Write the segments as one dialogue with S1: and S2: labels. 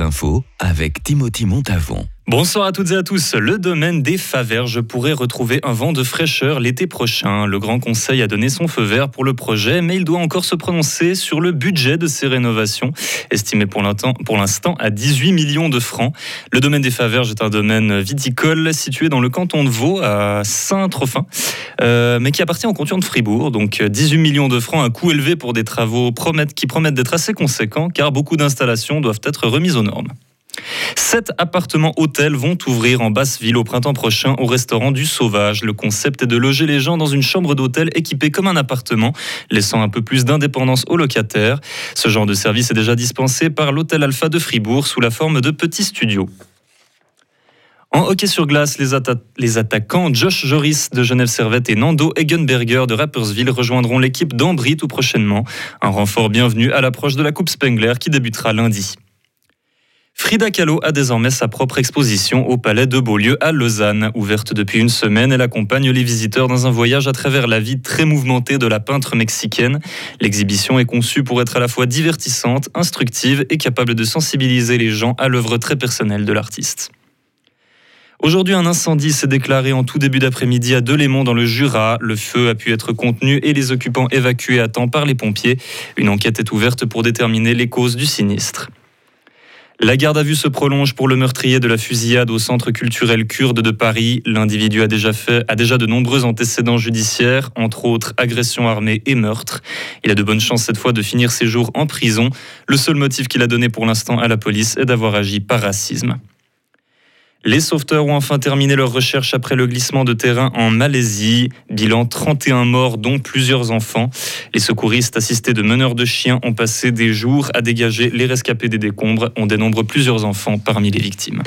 S1: infos avec Timothy Montavon.
S2: Bonsoir à toutes et à tous. Le domaine des Faverges pourrait retrouver un vent de fraîcheur l'été prochain. Le Grand Conseil a donné son feu vert pour le projet, mais il doit encore se prononcer sur le budget de ces rénovations, estimé pour l'instant à 18 millions de francs. Le domaine des Faverges est un domaine viticole situé dans le canton de Vaud, à Saint-Trophin, euh, mais qui appartient au canton de Fribourg. Donc 18 millions de francs, un coût élevé pour des travaux qui promettent d'être assez conséquents, car beaucoup d'installations doivent être remises aux normes. Sept appartements hôtels vont ouvrir en Basse-Ville au printemps prochain au restaurant du Sauvage. Le concept est de loger les gens dans une chambre d'hôtel équipée comme un appartement, laissant un peu plus d'indépendance aux locataires. Ce genre de service est déjà dispensé par l'hôtel Alpha de Fribourg sous la forme de petits studios. En hockey sur glace, les, attaquants Josh Joris de Genève Servette et Nando Egenberger de Rappersville rejoindront l'équipe d'Ambry tout prochainement. Un renfort bienvenu à l'approche de la Coupe Spengler qui débutera lundi. Frida Kahlo a désormais sa propre exposition au Palais de Beaulieu à Lausanne. Ouverte depuis une semaine, elle accompagne les visiteurs dans un voyage à travers la vie très mouvementée de la peintre mexicaine. L'exhibition est conçue pour être à la fois divertissante, instructive et capable de sensibiliser les gens à l'œuvre très personnelle de l'artiste. Aujourd'hui, un incendie s'est déclaré en tout début d'après-midi à Delémont dans le Jura. Le feu a pu être contenu et les occupants évacués à temps par les pompiers. Une enquête est ouverte pour déterminer les causes du sinistre. La garde à vue se prolonge pour le meurtrier de la fusillade au centre culturel kurde de Paris. L'individu a déjà fait, a déjà de nombreux antécédents judiciaires, entre autres agression armée et meurtre. Il a de bonnes chances cette fois de finir ses jours en prison. Le seul motif qu'il a donné pour l'instant à la police est d'avoir agi par racisme. Les sauveteurs ont enfin terminé leur recherche après le glissement de terrain en Malaisie. Bilan 31 morts, dont plusieurs enfants. Les secouristes assistés de meneurs de chiens ont passé des jours à dégager les rescapés des décombres. On dénombre plusieurs enfants parmi les victimes.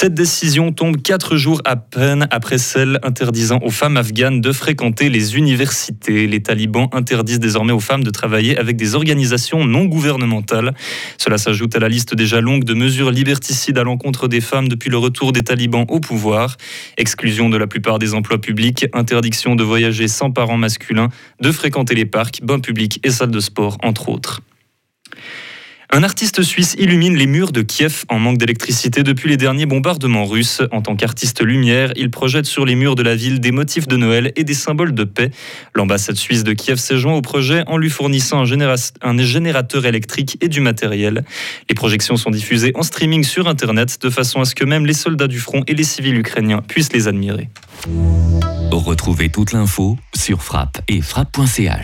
S2: Cette décision tombe quatre jours à peine après celle interdisant aux femmes afghanes de fréquenter les universités. Les talibans interdisent désormais aux femmes de travailler avec des organisations non gouvernementales. Cela s'ajoute à la liste déjà longue de mesures liberticides à l'encontre des femmes depuis le retour des talibans au pouvoir. Exclusion de la plupart des emplois publics, interdiction de voyager sans parents masculins, de fréquenter les parcs, bains publics et salles de sport, entre autres. Un artiste suisse illumine les murs de Kiev en manque d'électricité depuis les derniers bombardements russes. En tant qu'artiste lumière, il projette sur les murs de la ville des motifs de Noël et des symboles de paix. L'ambassade suisse de Kiev s'est joint au projet en lui fournissant un, un générateur électrique et du matériel. Les projections sont diffusées en streaming sur Internet de façon à ce que même les soldats du front et les civils ukrainiens puissent les admirer.
S1: Retrouvez toute l'info sur frappe et frappe.ch.